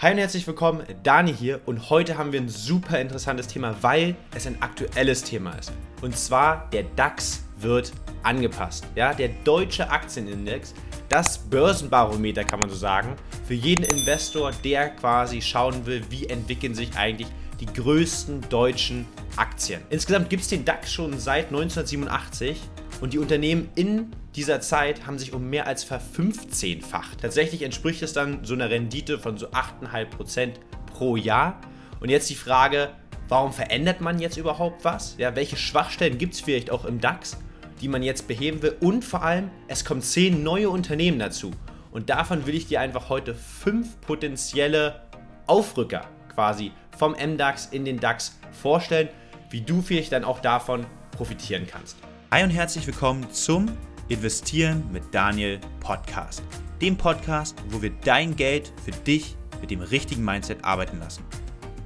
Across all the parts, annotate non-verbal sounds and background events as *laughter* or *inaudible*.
Hi und herzlich willkommen, Dani hier und heute haben wir ein super interessantes Thema, weil es ein aktuelles Thema ist. Und zwar der DAX wird angepasst. Ja, der deutsche Aktienindex, das Börsenbarometer kann man so sagen, für jeden Investor, der quasi schauen will, wie entwickeln sich eigentlich die größten deutschen Aktien. Insgesamt gibt es den DAX schon seit 1987 und die Unternehmen in dieser Zeit haben sich um mehr als verfünfzehnfacht. Tatsächlich entspricht es dann so einer Rendite von so 8,5% pro Jahr. Und jetzt die Frage, warum verändert man jetzt überhaupt was? Ja, welche Schwachstellen gibt es vielleicht auch im DAX, die man jetzt beheben will? Und vor allem, es kommen zehn neue Unternehmen dazu. Und davon will ich dir einfach heute fünf potenzielle Aufrücker quasi vom MDAX in den DAX vorstellen, wie du vielleicht dann auch davon profitieren kannst. Hi und herzlich willkommen zum Investieren mit Daniel Podcast. Dem Podcast, wo wir dein Geld für dich mit dem richtigen Mindset arbeiten lassen.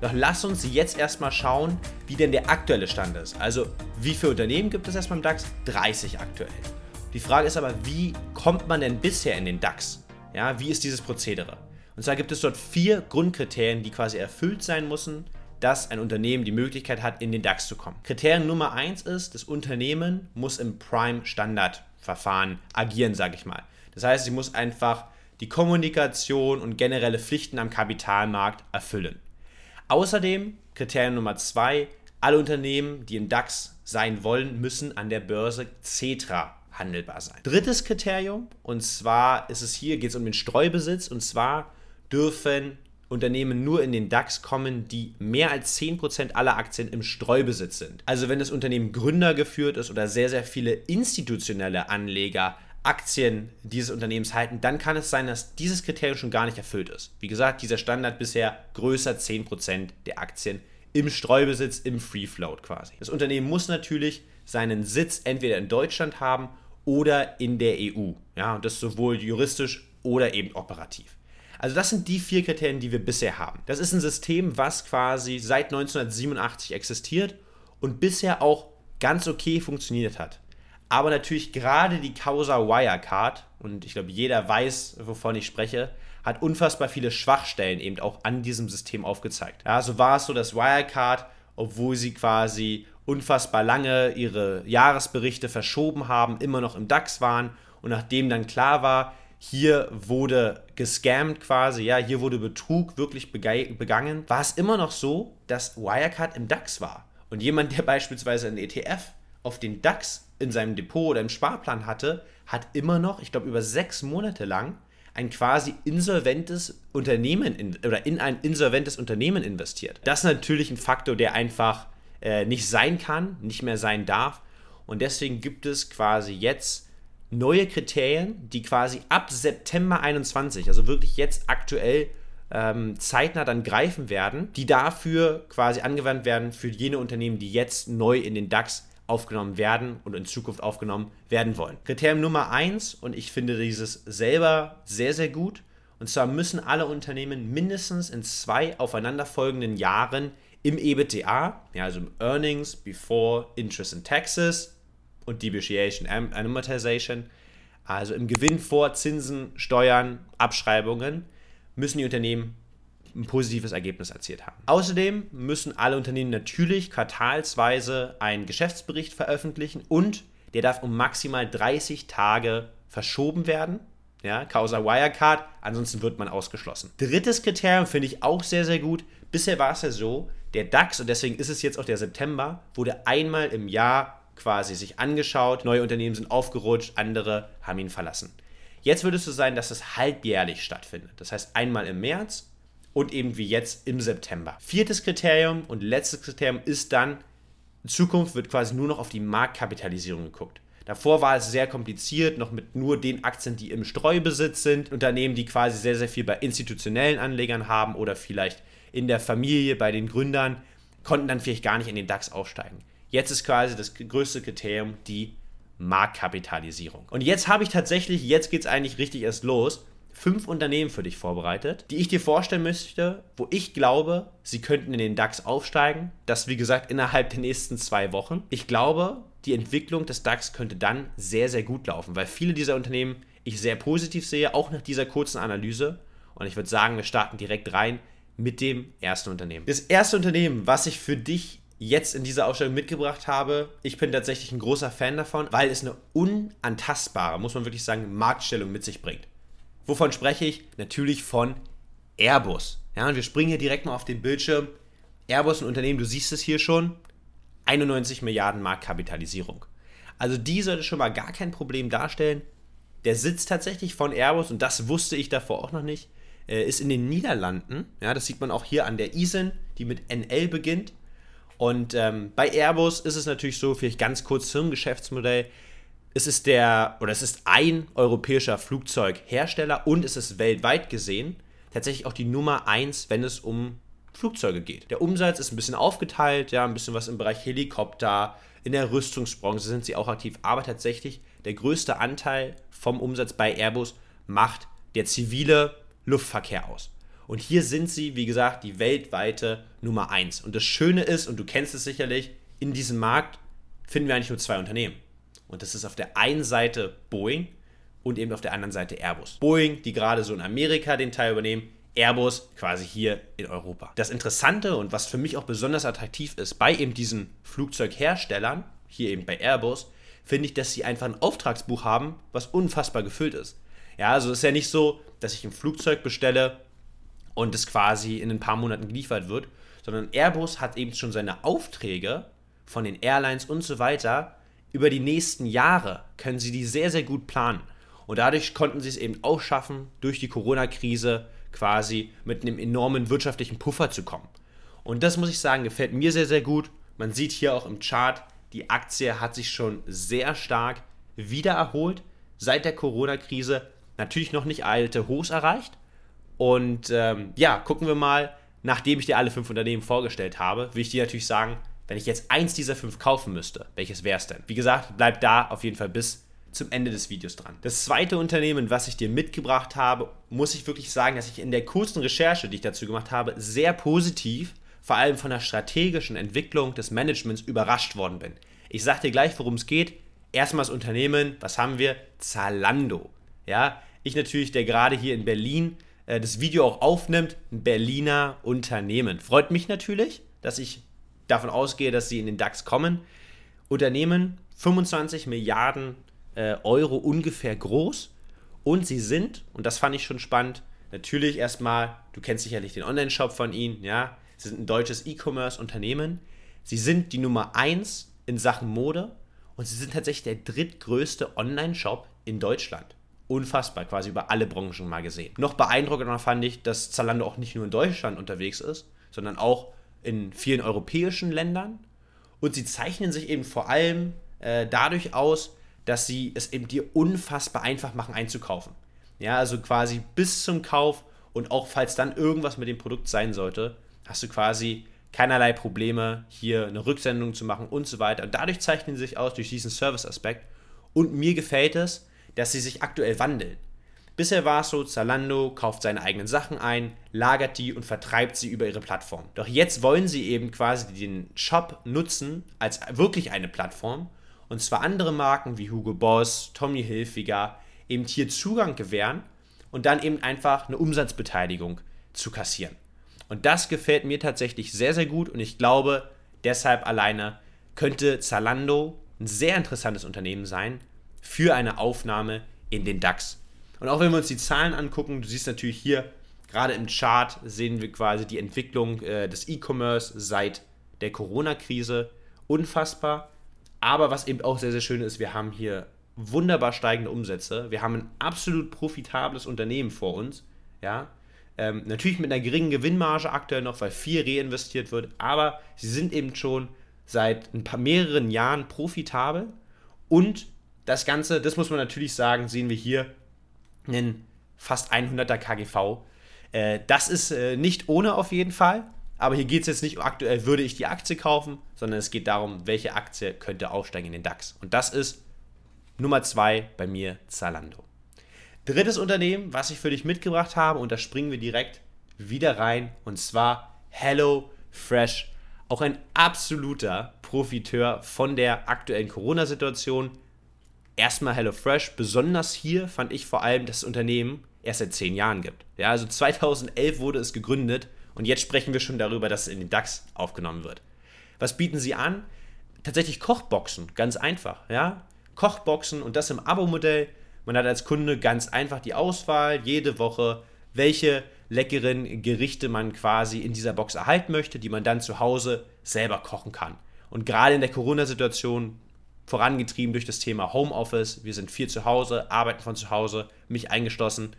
Doch lass uns jetzt erstmal schauen, wie denn der aktuelle Stand ist. Also, wie viele Unternehmen gibt es erstmal im DAX? 30 aktuell. Die Frage ist aber, wie kommt man denn bisher in den DAX? Ja, wie ist dieses Prozedere? Und zwar gibt es dort vier Grundkriterien, die quasi erfüllt sein müssen, dass ein Unternehmen die Möglichkeit hat, in den DAX zu kommen. Kriterium Nummer eins ist, das Unternehmen muss im Prime-Standard-Verfahren agieren, sage ich mal. Das heißt, sie muss einfach die Kommunikation und generelle Pflichten am Kapitalmarkt erfüllen. Außerdem, Kriterium Nummer zwei, alle Unternehmen, die im DAX sein wollen, müssen an der Börse CETRA handelbar sein. Drittes Kriterium, und zwar ist es hier, geht es um den Streubesitz, und zwar dürfen Unternehmen nur in den DAX kommen, die mehr als 10% aller Aktien im Streubesitz sind. Also wenn das Unternehmen Gründer geführt ist oder sehr, sehr viele institutionelle Anleger Aktien dieses Unternehmens halten, dann kann es sein, dass dieses Kriterium schon gar nicht erfüllt ist. Wie gesagt, dieser Standard bisher größer 10% der Aktien im Streubesitz, im Free Float quasi. Das Unternehmen muss natürlich seinen Sitz entweder in Deutschland haben oder in der EU. Ja, und das sowohl juristisch oder eben operativ. Also das sind die vier Kriterien, die wir bisher haben. Das ist ein System, was quasi seit 1987 existiert und bisher auch ganz okay funktioniert hat. Aber natürlich gerade die Causa Wirecard, und ich glaube, jeder weiß, wovon ich spreche, hat unfassbar viele Schwachstellen eben auch an diesem System aufgezeigt. Ja, so war es so, dass Wirecard, obwohl sie quasi unfassbar lange ihre Jahresberichte verschoben haben, immer noch im DAX waren und nachdem dann klar war, hier wurde gescammt quasi, ja, hier wurde Betrug wirklich begangen, war es immer noch so, dass Wirecard im DAX war. Und jemand, der beispielsweise einen ETF auf den DAX in seinem Depot oder im Sparplan hatte, hat immer noch, ich glaube, über sechs Monate lang ein quasi insolventes Unternehmen in, oder in ein insolventes Unternehmen investiert. Das ist natürlich ein Faktor, der einfach äh, nicht sein kann, nicht mehr sein darf. Und deswegen gibt es quasi jetzt neue Kriterien, die quasi ab September 21, also wirklich jetzt aktuell ähm, zeitnah dann greifen werden, die dafür quasi angewandt werden für jene Unternehmen, die jetzt neu in den DAX aufgenommen werden und in Zukunft aufgenommen werden wollen. Kriterium Nummer eins und ich finde dieses selber sehr, sehr gut, und zwar müssen alle Unternehmen mindestens in zwei aufeinanderfolgenden Jahren im EBITDA, ja, also im Earnings Before Interest and Taxes, und Depreciation Amortization, also im Gewinn vor Zinsen, Steuern, Abschreibungen, müssen die Unternehmen ein positives Ergebnis erzielt haben. Außerdem müssen alle Unternehmen natürlich quartalsweise einen Geschäftsbericht veröffentlichen und der darf um maximal 30 Tage verschoben werden. Ja, Causa Wirecard, ansonsten wird man ausgeschlossen. Drittes Kriterium finde ich auch sehr, sehr gut. Bisher war es ja so, der DAX, und deswegen ist es jetzt auch der September, wurde einmal im Jahr quasi sich angeschaut, neue Unternehmen sind aufgerutscht, andere haben ihn verlassen. Jetzt würde es so sein, dass es halbjährlich stattfindet. Das heißt einmal im März und eben wie jetzt im September. Viertes Kriterium und letztes Kriterium ist dann, in Zukunft wird quasi nur noch auf die Marktkapitalisierung geguckt. Davor war es sehr kompliziert, noch mit nur den Aktien, die im Streubesitz sind, Unternehmen, die quasi sehr, sehr viel bei institutionellen Anlegern haben oder vielleicht in der Familie bei den Gründern, konnten dann vielleicht gar nicht in den DAX aufsteigen. Jetzt ist quasi das größte Kriterium die Marktkapitalisierung. Und jetzt habe ich tatsächlich, jetzt geht es eigentlich richtig erst los, fünf Unternehmen für dich vorbereitet, die ich dir vorstellen möchte, wo ich glaube, sie könnten in den DAX aufsteigen. Das, wie gesagt, innerhalb der nächsten zwei Wochen. Ich glaube, die Entwicklung des DAX könnte dann sehr, sehr gut laufen, weil viele dieser Unternehmen ich sehr positiv sehe, auch nach dieser kurzen Analyse. Und ich würde sagen, wir starten direkt rein mit dem ersten Unternehmen. Das erste Unternehmen, was ich für dich jetzt in dieser Ausstellung mitgebracht habe, ich bin tatsächlich ein großer Fan davon, weil es eine unantastbare, muss man wirklich sagen, Marktstellung mit sich bringt. Wovon spreche ich? Natürlich von Airbus. Ja, und wir springen hier direkt mal auf den Bildschirm. Airbus, ein Unternehmen, du siehst es hier schon, 91 Milliarden Marktkapitalisierung. Also die sollte schon mal gar kein Problem darstellen. Der Sitz tatsächlich von Airbus, und das wusste ich davor auch noch nicht, äh, ist in den Niederlanden. Ja, das sieht man auch hier an der ISIN, die mit NL beginnt. Und ähm, bei Airbus ist es natürlich so, vielleicht ganz kurz zum Geschäftsmodell. Es ist der, oder es ist ein europäischer Flugzeughersteller und es ist weltweit gesehen tatsächlich auch die Nummer 1, wenn es um Flugzeuge geht. Der Umsatz ist ein bisschen aufgeteilt, ja, ein bisschen was im Bereich Helikopter, in der Rüstungsbranche sind sie auch aktiv, aber tatsächlich der größte Anteil vom Umsatz bei Airbus macht der zivile Luftverkehr aus. Und hier sind sie, wie gesagt, die weltweite Nummer 1. Und das Schöne ist, und du kennst es sicherlich, in diesem Markt finden wir eigentlich nur zwei Unternehmen. Und das ist auf der einen Seite Boeing und eben auf der anderen Seite Airbus. Boeing, die gerade so in Amerika den Teil übernehmen, Airbus quasi hier in Europa. Das Interessante und was für mich auch besonders attraktiv ist bei eben diesen Flugzeugherstellern, hier eben bei Airbus, finde ich, dass sie einfach ein Auftragsbuch haben, was unfassbar gefüllt ist. Ja, also es ist ja nicht so, dass ich ein Flugzeug bestelle und es quasi in ein paar Monaten geliefert wird, sondern Airbus hat eben schon seine Aufträge von den Airlines und so weiter über die nächsten Jahre können sie die sehr, sehr gut planen. Und dadurch konnten sie es eben auch schaffen, durch die Corona-Krise quasi mit einem enormen wirtschaftlichen Puffer zu kommen. Und das muss ich sagen, gefällt mir sehr, sehr gut. Man sieht hier auch im Chart, die Aktie hat sich schon sehr stark wieder erholt seit der Corona-Krise. Natürlich noch nicht alte Hochs erreicht. Und ähm, ja, gucken wir mal, nachdem ich dir alle fünf Unternehmen vorgestellt habe, will ich dir natürlich sagen, wenn ich jetzt eins dieser fünf kaufen müsste, welches wäre es denn? Wie gesagt, bleib da auf jeden Fall bis zum Ende des Videos dran. Das zweite Unternehmen, was ich dir mitgebracht habe, muss ich wirklich sagen, dass ich in der kurzen Recherche, die ich dazu gemacht habe, sehr positiv, vor allem von der strategischen Entwicklung des Managements überrascht worden bin. Ich sage dir gleich, worum es geht. Erstmal das Unternehmen, was haben wir? Zalando. Ja, ich natürlich, der gerade hier in Berlin äh, das Video auch aufnimmt, ein Berliner Unternehmen. Freut mich natürlich, dass ich davon ausgehe, dass sie in den DAX kommen. Unternehmen 25 Milliarden äh, Euro ungefähr groß. Und sie sind, und das fand ich schon spannend, natürlich erstmal, du kennst sicherlich den Online-Shop von ihnen, ja, sie sind ein deutsches E-Commerce-Unternehmen. Sie sind die Nummer 1 in Sachen Mode und sie sind tatsächlich der drittgrößte Online-Shop in Deutschland. Unfassbar, quasi über alle Branchen mal gesehen. Noch beeindruckender fand ich, dass Zalando auch nicht nur in Deutschland unterwegs ist, sondern auch in vielen europäischen Ländern. Und sie zeichnen sich eben vor allem äh, dadurch aus, dass sie es eben dir unfassbar einfach machen einzukaufen. Ja, also quasi bis zum Kauf und auch falls dann irgendwas mit dem Produkt sein sollte, hast du quasi keinerlei Probleme, hier eine Rücksendung zu machen und so weiter. Und dadurch zeichnen sie sich aus durch diesen Service-Aspekt. Und mir gefällt es, dass sie sich aktuell wandeln. Bisher war es so, Zalando kauft seine eigenen Sachen ein, lagert die und vertreibt sie über ihre Plattform. Doch jetzt wollen sie eben quasi den Shop nutzen als wirklich eine Plattform und zwar andere Marken wie Hugo Boss, Tommy Hilfiger eben hier Zugang gewähren und dann eben einfach eine Umsatzbeteiligung zu kassieren. Und das gefällt mir tatsächlich sehr, sehr gut und ich glaube, deshalb alleine könnte Zalando ein sehr interessantes Unternehmen sein für eine Aufnahme in den DAX. Und auch wenn wir uns die Zahlen angucken, du siehst natürlich hier, gerade im Chart sehen wir quasi die Entwicklung äh, des E-Commerce seit der Corona-Krise. Unfassbar. Aber was eben auch sehr, sehr schön ist, wir haben hier wunderbar steigende Umsätze. Wir haben ein absolut profitables Unternehmen vor uns. Ja, ähm, natürlich mit einer geringen Gewinnmarge aktuell noch, weil viel reinvestiert wird, aber sie sind eben schon seit ein paar mehreren Jahren profitabel und das Ganze, das muss man natürlich sagen, sehen wir hier einen fast 100er KGV. Äh, das ist äh, nicht ohne auf jeden Fall. Aber hier geht es jetzt nicht aktuell, würde ich die Aktie kaufen, sondern es geht darum, welche Aktie könnte aufsteigen in den DAX. Und das ist Nummer zwei bei mir Zalando. Drittes Unternehmen, was ich für dich mitgebracht habe, und da springen wir direkt wieder rein, und zwar Hello Fresh. Auch ein absoluter Profiteur von der aktuellen Corona-Situation. Erstmal HelloFresh, besonders hier fand ich vor allem das Unternehmen erst seit zehn Jahren gibt. Ja, also 2011 wurde es gegründet und jetzt sprechen wir schon darüber, dass es in den DAX aufgenommen wird. Was bieten sie an? Tatsächlich Kochboxen, ganz einfach. Ja? Kochboxen und das im Abo-Modell. Man hat als Kunde ganz einfach die Auswahl, jede Woche, welche leckeren Gerichte man quasi in dieser Box erhalten möchte, die man dann zu Hause selber kochen kann. Und gerade in der Corona-Situation, vorangetrieben durch das Thema Homeoffice, wir sind viel zu Hause, arbeiten von zu Hause, mich eingeschlossen,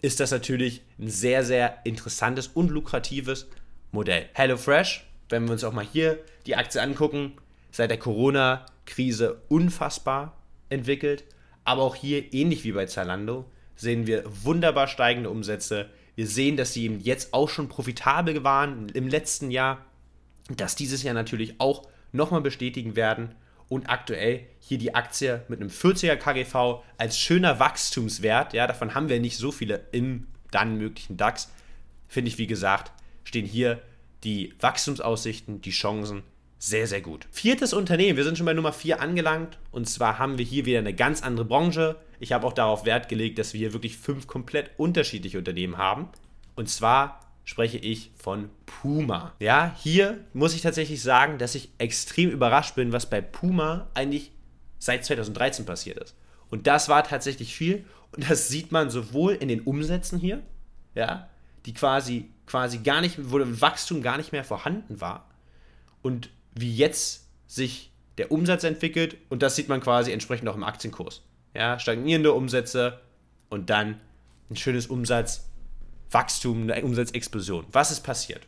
ist das natürlich ein sehr, sehr interessantes und lukratives Modell. HelloFresh, wenn wir uns auch mal hier die Aktie angucken, seit der Corona-Krise unfassbar entwickelt. Aber auch hier, ähnlich wie bei Zalando, sehen wir wunderbar steigende Umsätze. Wir sehen, dass sie jetzt auch schon profitabel waren im letzten Jahr, dass dieses Jahr natürlich auch nochmal bestätigen werden und aktuell hier die Aktie mit einem 40er KGV als schöner Wachstumswert, ja, davon haben wir nicht so viele im dann möglichen DAX, finde ich, wie gesagt, stehen hier die Wachstumsaussichten, die Chancen sehr, sehr gut. Viertes Unternehmen, wir sind schon bei Nummer 4 angelangt und zwar haben wir hier wieder eine ganz andere Branche. Ich habe auch darauf Wert gelegt, dass wir hier wirklich fünf komplett unterschiedliche Unternehmen haben. Und zwar spreche ich von Puma. Ja, hier muss ich tatsächlich sagen, dass ich extrem überrascht bin, was bei Puma eigentlich seit 2013 passiert ist. Und das war tatsächlich viel. Und das sieht man sowohl in den Umsätzen hier, ja, die quasi, quasi gar nicht, wo Wachstum gar nicht mehr vorhanden war. Und wie jetzt sich der Umsatz entwickelt. Und das sieht man quasi entsprechend auch im Aktienkurs. Ja, stagnierende Umsätze und dann ein schönes Umsatz, Wachstum, eine Umsatzexplosion. Was ist passiert?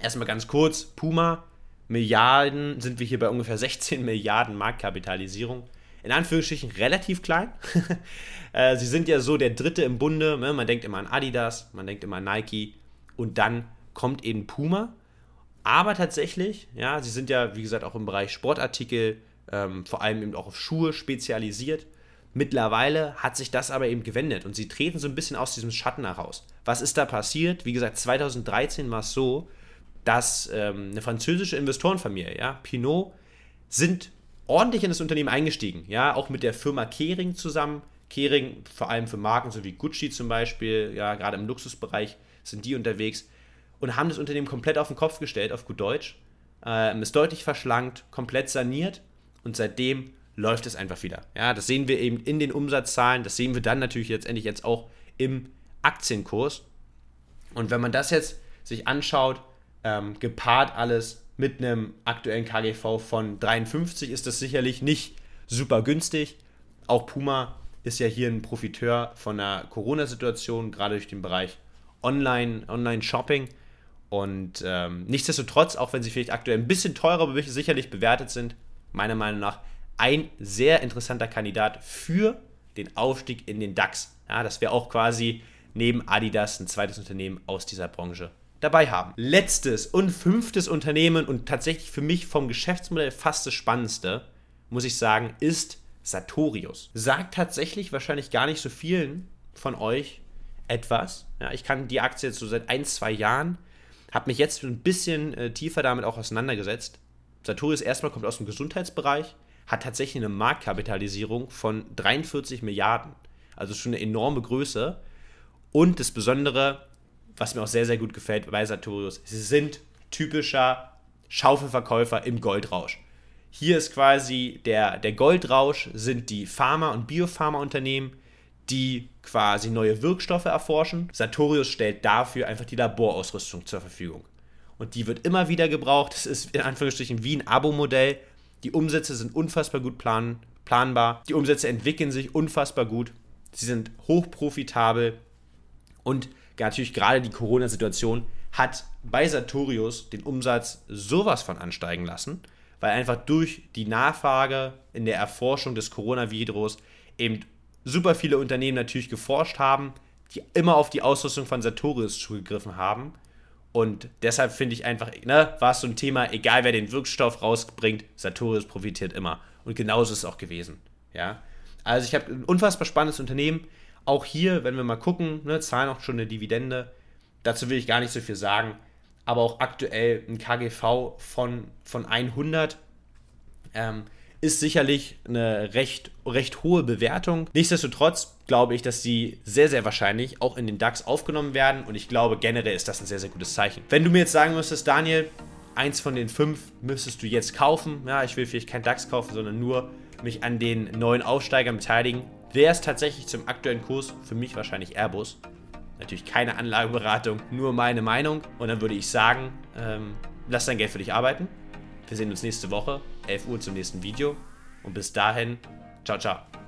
Erstmal ganz kurz, Puma, Milliarden, sind wir hier bei ungefähr 16 Milliarden Marktkapitalisierung. In Anführungsstrichen relativ klein. *laughs* Äh, sie sind ja so der dritte im Bunde. Ne? Man denkt immer an Adidas, man denkt immer an Nike und dann kommt eben Puma. Aber tatsächlich, ja, sie sind ja, wie gesagt, auch im Bereich Sportartikel, ähm, vor allem eben auch auf Schuhe spezialisiert. Mittlerweile hat sich das aber eben gewendet und sie treten so ein bisschen aus diesem Schatten heraus. Was ist da passiert? Wie gesagt, 2013 war es so, dass ähm, eine französische Investorenfamilie, ja, Pinot, sind ordentlich in das Unternehmen eingestiegen, ja, auch mit der Firma Kering zusammen. Kering vor allem für Marken so wie Gucci zum Beispiel, ja, gerade im Luxusbereich sind die unterwegs und haben das Unternehmen komplett auf den Kopf gestellt, auf gut Deutsch. Ähm, ist deutlich verschlankt, komplett saniert und seitdem läuft es einfach wieder. Ja, das sehen wir eben in den Umsatzzahlen, das sehen wir dann natürlich letztendlich jetzt auch im Aktienkurs. Und wenn man das jetzt sich anschaut, ähm, gepaart alles mit einem aktuellen KGV von 53, ist das sicherlich nicht super günstig. Auch Puma ist ja hier ein Profiteur von der Corona-Situation, gerade durch den Bereich Online-Shopping. Online und ähm, nichtsdestotrotz, auch wenn sie vielleicht aktuell ein bisschen teurer, aber sicherlich bewertet sind, meiner Meinung nach ein sehr interessanter Kandidat für den Aufstieg in den DAX. Ja, dass wir auch quasi neben Adidas ein zweites Unternehmen aus dieser Branche dabei haben. Letztes und fünftes Unternehmen und tatsächlich für mich vom Geschäftsmodell fast das spannendste, muss ich sagen, ist Sartorius. Sagt tatsächlich wahrscheinlich gar nicht so vielen von euch etwas. Ja, ich kann die Aktie jetzt so seit ein, zwei Jahren, habe mich jetzt ein bisschen äh, tiefer damit auch auseinandergesetzt. Sartorius erstmal kommt aus dem Gesundheitsbereich, hat tatsächlich eine Marktkapitalisierung von 43 Milliarden. Also schon eine enorme Größe. Und das Besondere, was mir auch sehr, sehr gut gefällt bei Sartorius, sie sind typischer Schaufelverkäufer im Goldrausch. Hier ist quasi der, der Goldrausch, sind die Pharma- und Biopharma-Unternehmen, die quasi neue Wirkstoffe erforschen. Sartorius stellt dafür einfach die Laborausrüstung zur Verfügung. Und die wird immer wieder gebraucht. Das ist in Anführungsstrichen wie ein Abo-Modell. Die Umsätze sind unfassbar gut plan planbar. Die Umsätze entwickeln sich unfassbar gut. Sie sind hochprofitabel. Und natürlich gerade die Corona-Situation hat bei Sartorius den Umsatz sowas von ansteigen lassen, weil einfach durch die Nachfrage in der Erforschung des Coronavirus eben super viele Unternehmen natürlich geforscht haben, die immer auf die Ausrüstung von Sartorius zugegriffen haben und deshalb finde ich einfach, ne, war es so ein Thema, egal wer den Wirkstoff rausbringt, Sartorius profitiert immer. Und genauso ist es auch gewesen. Ja? Also ich habe ein unfassbar spannendes Unternehmen. Auch hier, wenn wir mal gucken, ne, zahlen auch schon eine Dividende. Dazu will ich gar nicht so viel sagen. Aber auch aktuell ein KGV von, von 100 ähm, ist sicherlich eine recht, recht hohe Bewertung. Nichtsdestotrotz glaube ich, dass sie sehr, sehr wahrscheinlich auch in den DAX aufgenommen werden. Und ich glaube, generell ist das ein sehr, sehr gutes Zeichen. Wenn du mir jetzt sagen müsstest, Daniel, eins von den fünf müsstest du jetzt kaufen. Ja, ich will vielleicht kein DAX kaufen, sondern nur mich an den neuen Aufsteigern beteiligen. Wäre es tatsächlich zum aktuellen Kurs für mich wahrscheinlich Airbus. Natürlich keine Anlageberatung, nur meine Meinung. Und dann würde ich sagen, ähm, lass dein Geld für dich arbeiten. Wir sehen uns nächste Woche, 11 Uhr zum nächsten Video. Und bis dahin, ciao, ciao.